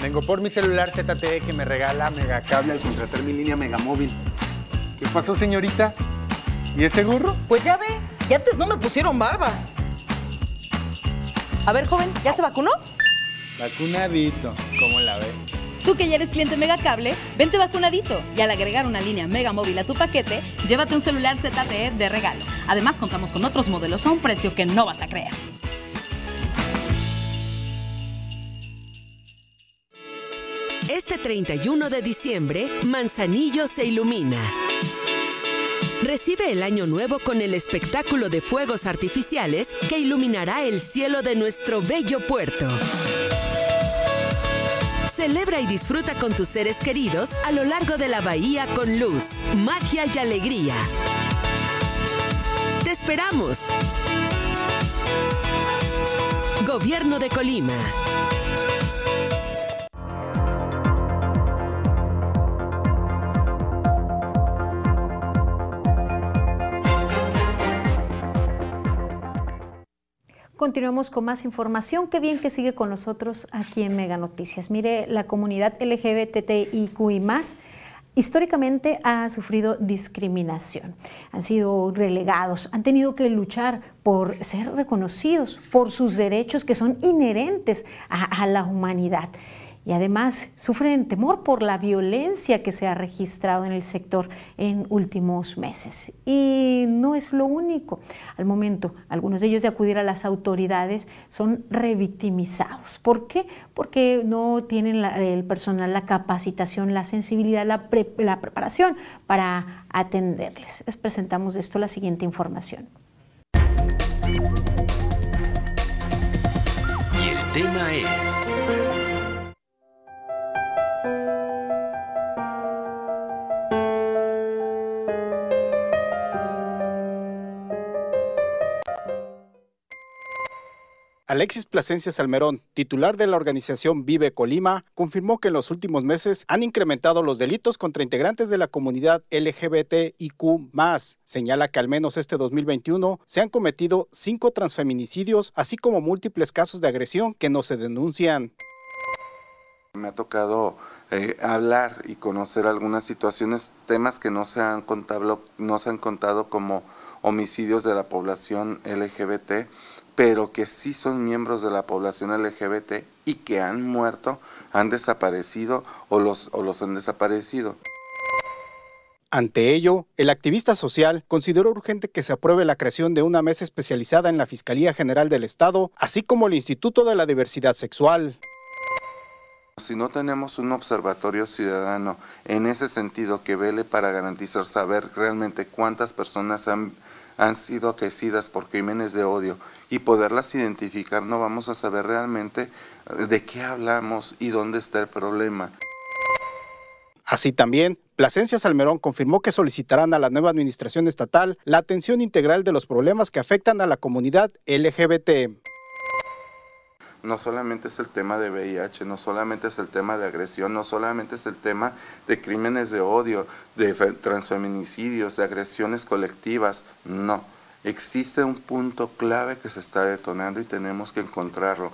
Vengo por mi celular ZTE que me regala Megacable al contratar mi línea Megamóvil. ¿Qué pasó, señorita? ¿Y ese gorro? Pues ya ve, que antes no me pusieron barba. A ver, joven, ¿ya se vacunó? Vacunadito, ¿cómo la ve? Tú que ya eres cliente Megacable, vente vacunadito. Y al agregar una línea Megamóvil a tu paquete, llévate un celular ZTE de regalo. Además, contamos con otros modelos a un precio que no vas a creer. Este 31 de diciembre, Manzanillo se ilumina. Recibe el año nuevo con el espectáculo de fuegos artificiales que iluminará el cielo de nuestro bello puerto. Celebra y disfruta con tus seres queridos a lo largo de la bahía con luz, magia y alegría. Te esperamos. Gobierno de Colima. Continuamos con más información. Qué bien que sigue con nosotros aquí en Mega Noticias. Mire, la comunidad LGBTIQ y más históricamente ha sufrido discriminación. Han sido relegados, han tenido que luchar por ser reconocidos por sus derechos que son inherentes a, a la humanidad y además sufren temor por la violencia que se ha registrado en el sector en últimos meses. Y no es lo único. Al momento, algunos de ellos de acudir a las autoridades son revictimizados. ¿Por qué? Porque no tienen el personal la capacitación, la sensibilidad, la, preparación para atenderles. Les presentamos de esto la siguiente información. Y el tema es... Alexis Plasencia Salmerón, titular de la organización Vive Colima, confirmó que en los últimos meses han incrementado los delitos contra integrantes de la comunidad LGBTIQ. Señala que al menos este 2021 se han cometido cinco transfeminicidios, así como múltiples casos de agresión que no se denuncian. Me ha tocado eh, hablar y conocer algunas situaciones, temas que no se han no se han contado como homicidios de la población LGBT pero que sí son miembros de la población LGBT y que han muerto, han desaparecido o los, o los han desaparecido. Ante ello, el activista social consideró urgente que se apruebe la creación de una mesa especializada en la Fiscalía General del Estado, así como el Instituto de la Diversidad Sexual. Si no tenemos un observatorio ciudadano en ese sentido que vele para garantizar saber realmente cuántas personas han han sido aquecidas por crímenes de odio y poderlas identificar, no vamos a saber realmente de qué hablamos y dónde está el problema. Así también, Plasencia Salmerón confirmó que solicitarán a la nueva administración estatal la atención integral de los problemas que afectan a la comunidad LGBT no solamente es el tema de VIH, no solamente es el tema de agresión, no solamente es el tema de crímenes de odio, de transfeminicidios, de agresiones colectivas, no. Existe un punto clave que se está detonando y tenemos que encontrarlo.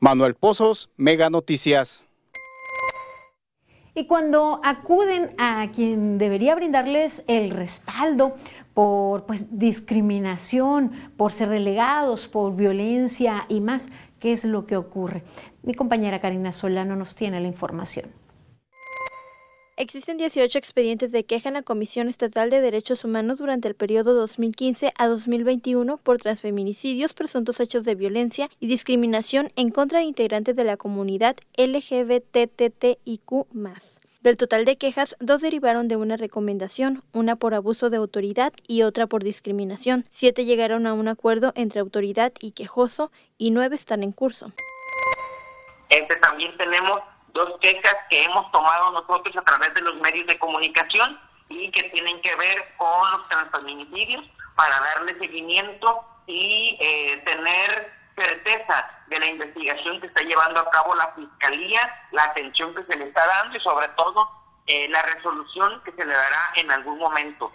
Manuel Pozos, Mega Noticias. Y cuando acuden a quien debería brindarles el respaldo por pues, discriminación, por ser relegados, por violencia y más, ¿Qué es lo que ocurre? Mi compañera Karina Solano nos tiene la información. Existen 18 expedientes de queja en la Comisión Estatal de Derechos Humanos durante el periodo 2015 a 2021 por transfeminicidios, presuntos hechos de violencia y discriminación en contra de integrantes de la comunidad LGBTTIQ. Del total de quejas, dos derivaron de una recomendación, una por abuso de autoridad y otra por discriminación. Siete llegaron a un acuerdo entre autoridad y quejoso y nueve están en curso. Este, también tenemos dos quejas que hemos tomado nosotros a través de los medios de comunicación y que tienen que ver con los transfeminicidios para darle seguimiento y eh, tener certeza de la investigación que está llevando a cabo la Fiscalía, la atención que se le está dando y sobre todo eh, la resolución que se le dará en algún momento.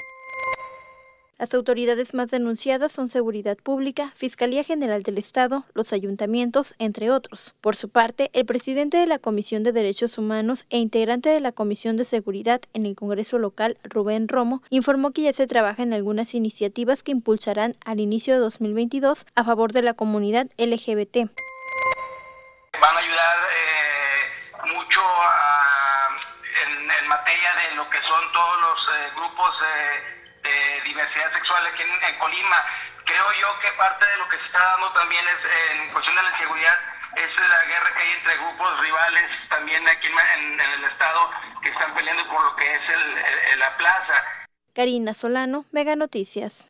Las autoridades más denunciadas son Seguridad Pública, Fiscalía General del Estado, los ayuntamientos, entre otros. Por su parte, el presidente de la Comisión de Derechos Humanos e integrante de la Comisión de Seguridad en el Congreso local, Rubén Romo, informó que ya se trabaja en algunas iniciativas que impulsarán al inicio de 2022 a favor de la comunidad LGBT. Van a ayudar eh, mucho en, materia de lo que son todos los eh, grupos eh, sexual aquí en, Colima. Creo yo que parte de lo que se está dando también es en cuestión de la inseguridad es la guerra que hay entre grupos rivales también aquí en, el estado que están peleando por lo que es el, la plaza. Karina Solano, Mega Noticias.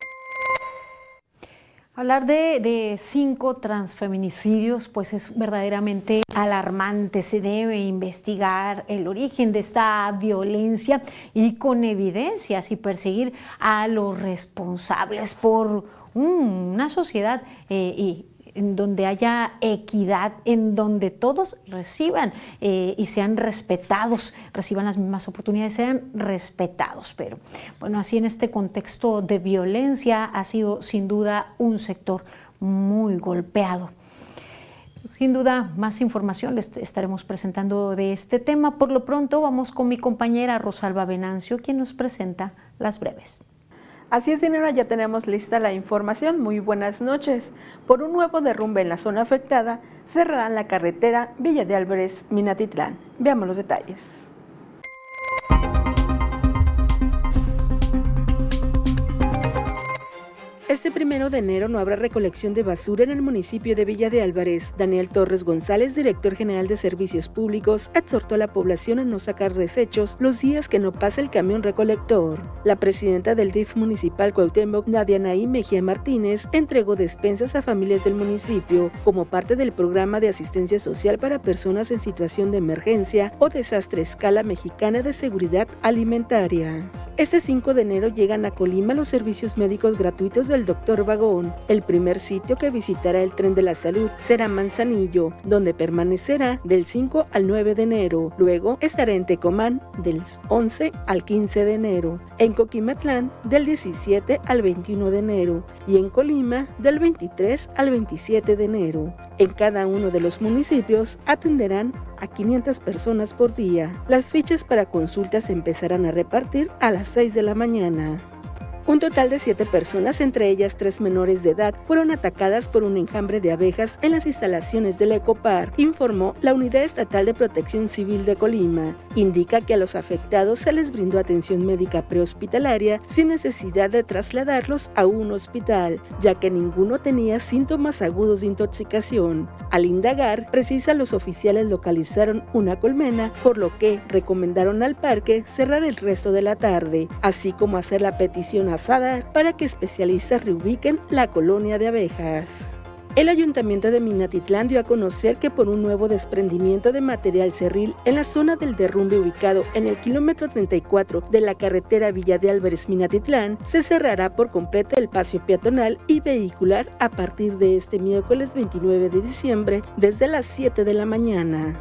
Hablar de, cinco transfeminicidios pues es verdaderamente alarmante. Se debe investigar el origen de esta violencia y con evidencias y perseguir a los responsables por una sociedad eh, y en donde haya equidad, en donde todos reciban eh, y sean respetados, reciban las mismas oportunidades, sean respetados. Pero bueno, así en este contexto de violencia ha sido sin duda un sector muy golpeado. Sin duda, más información les estaremos presentando de este tema. Por lo pronto, vamos con mi compañera Rosalba Venancio, quien nos presenta las breves. Así es, Dinero, ya tenemos lista la información. Muy buenas noches. Por un nuevo derrumbe en la zona afectada, cerrarán la carretera Villa de Álvarez-Minatitlán. Veamos los detalles. Este primero de enero no habrá recolección de basura en el municipio de Villa de Álvarez. Daniel Torres González, director general de Servicios Públicos, exhortó a la población a no sacar desechos los días que no pase el camión recolector. La presidenta del DIF municipal Cuauhtémoc, Nadia Naí Mejía Martínez, entregó despensas a familias del municipio como parte del programa de asistencia social para personas en situación de emergencia o desastre escala mexicana de seguridad alimentaria. Este 5 de enero llegan a Colima los servicios médicos gratuitos del Doctor Vagón. El primer sitio que visitará el tren de la salud será Manzanillo, donde permanecerá del 5 al 9 de enero. Luego estará en Tecomán del 11 al 15 de enero, en Coquimatlán del 17 al 21 de enero y en Colima del 23 al 27 de enero. En cada uno de los municipios atenderán a 500 personas por día. Las fichas para consultas empezarán a repartir a las 6 de la mañana. Un total de siete personas, entre ellas tres menores de edad, fueron atacadas por un enjambre de abejas en las instalaciones del Ecopar, informó la Unidad Estatal de Protección Civil de Colima. Indica que a los afectados se les brindó atención médica prehospitalaria sin necesidad de trasladarlos a un hospital, ya que ninguno tenía síntomas agudos de intoxicación. Al indagar, precisa los oficiales localizaron una colmena, por lo que recomendaron al parque cerrar el resto de la tarde, así como hacer la petición a para que especialistas reubiquen la colonia de abejas. El ayuntamiento de Minatitlán dio a conocer que por un nuevo desprendimiento de material cerril en la zona del derrumbe ubicado en el kilómetro 34 de la carretera Villa de Álvarez Minatitlán, se cerrará por completo el paseo peatonal y vehicular a partir de este miércoles 29 de diciembre desde las 7 de la mañana.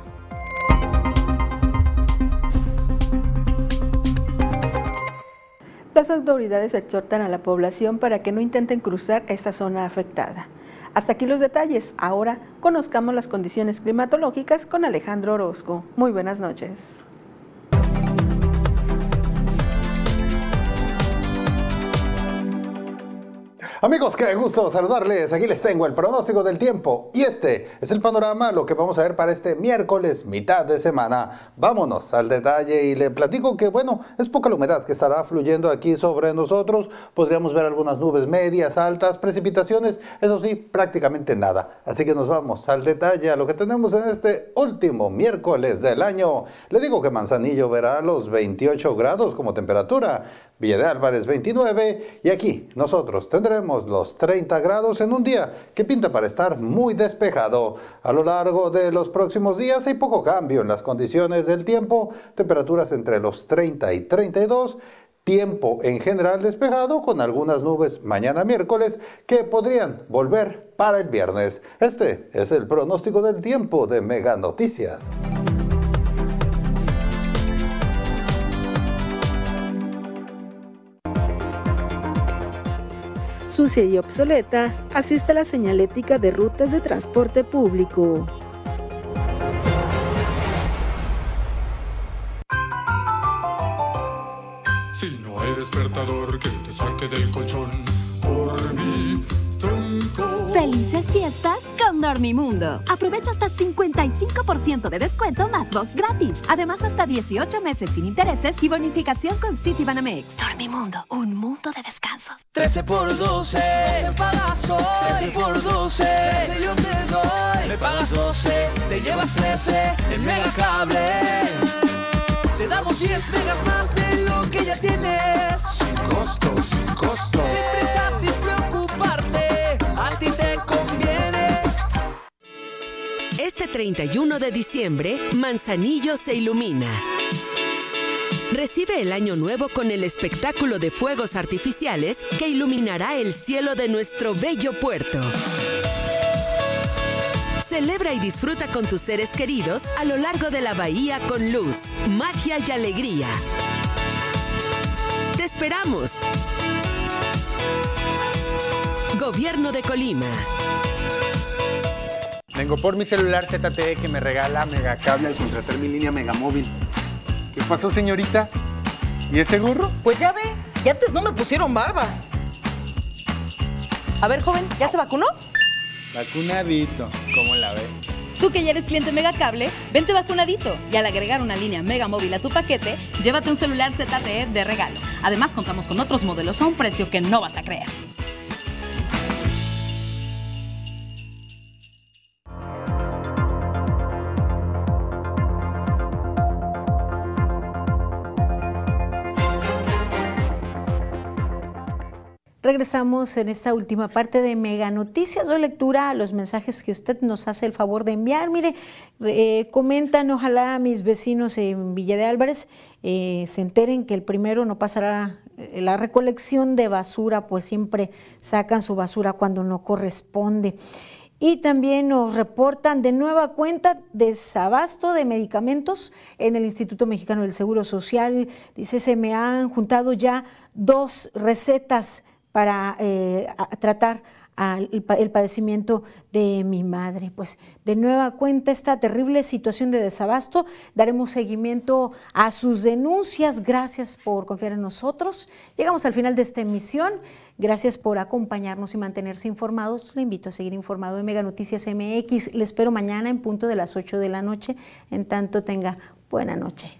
Las autoridades exhortan a la población para que no intenten cruzar esta zona afectada. Hasta aquí los detalles. Ahora conozcamos las condiciones climatológicas con Alejandro Orozco. Muy buenas noches. Amigos, qué gusto saludarles. Aquí les tengo el pronóstico del tiempo y este es el panorama, lo que vamos a ver para este miércoles, mitad de semana. Vámonos al detalle y le platico que, bueno, es poca la humedad que estará fluyendo aquí sobre nosotros. Podríamos ver algunas nubes medias, altas, precipitaciones, eso sí, prácticamente nada. Así que nos vamos al detalle a lo que tenemos en este último miércoles del año. Le digo que Manzanillo verá los 28 grados como temperatura. Villa de Álvarez 29 y aquí nosotros tendremos los 30 grados en un día que pinta para estar muy despejado. A lo largo de los próximos días hay poco cambio en las condiciones del tiempo, temperaturas entre los 30 y 32 tiempo en general despejado con algunas nubes mañana miércoles que podrían volver para el viernes. Este es el pronóstico del tiempo de Mega Noticias. Sucia y obsoleta, asiste la señalética de rutas de transporte público. Si no hay despertador que te saque del colchón, por mí Felices siestas con Dormimundo. Aprovecha hasta 55% de descuento más box gratis. Además, hasta 18 meses sin intereses y bonificación con Citibanamex. Dormimundo, un mundo de descansos. 13 por 12, 12 pagas 13 por 12, 13 yo te doy. Me pagas 12, te llevas 13 en Megacable. Te damos 10 megas más de lo que ya tienes. Sin costo, sin costo. Sin prisa, sin 31 de diciembre, Manzanillo se ilumina. Recibe el año nuevo con el espectáculo de fuegos artificiales que iluminará el cielo de nuestro bello puerto. Celebra y disfruta con tus seres queridos a lo largo de la bahía con luz, magia y alegría. ¡Te esperamos! Gobierno de Colima. Vengo por mi celular ZTE que me regala Megacable al contratar mi línea Megamóvil. ¿Qué pasó, señorita? ¿Y ese gorro? Pues ya ve, que antes no me pusieron barba. A ver, joven, ¿ya se vacunó? Vacunadito, ¿cómo la ve? Tú que ya eres cliente Megacable, vente vacunadito y al agregar una línea Mega Móvil a tu paquete, llévate un celular ZTE de regalo. Además, contamos con otros modelos a un precio que no vas a creer. Regresamos en esta última parte de Mega Noticias. Doy lectura a los mensajes que usted nos hace el favor de enviar. Mire, eh, comentan, ojalá mis vecinos en Villa de Álvarez eh, se enteren que el primero no pasará eh, la recolección de basura, pues siempre sacan su basura cuando no corresponde. Y también nos reportan de nueva cuenta desabasto de medicamentos en el Instituto Mexicano del Seguro Social. Dice, se me han juntado ya dos recetas para eh, tratar el, padecimiento de mi madre. Pues de nueva cuenta esta terrible situación de desabasto, daremos seguimiento a sus denuncias. Gracias por confiar en nosotros. Llegamos al final de esta emisión. Gracias por acompañarnos y mantenerse informados. Le invito a seguir informado de Mega Noticias MX. Le espero mañana en punto de las 8 de la noche. En tanto tenga buena noche.